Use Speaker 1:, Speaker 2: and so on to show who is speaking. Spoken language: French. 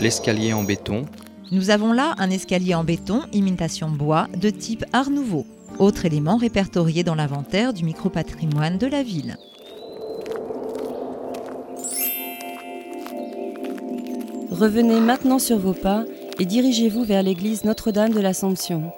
Speaker 1: l'escalier en béton.
Speaker 2: Nous avons là un escalier en béton, imitation bois, de type Art Nouveau, autre élément répertorié dans l'inventaire du micropatrimoine de la ville.
Speaker 3: Revenez maintenant sur vos pas et dirigez-vous vers l'église Notre-Dame de l'Assomption.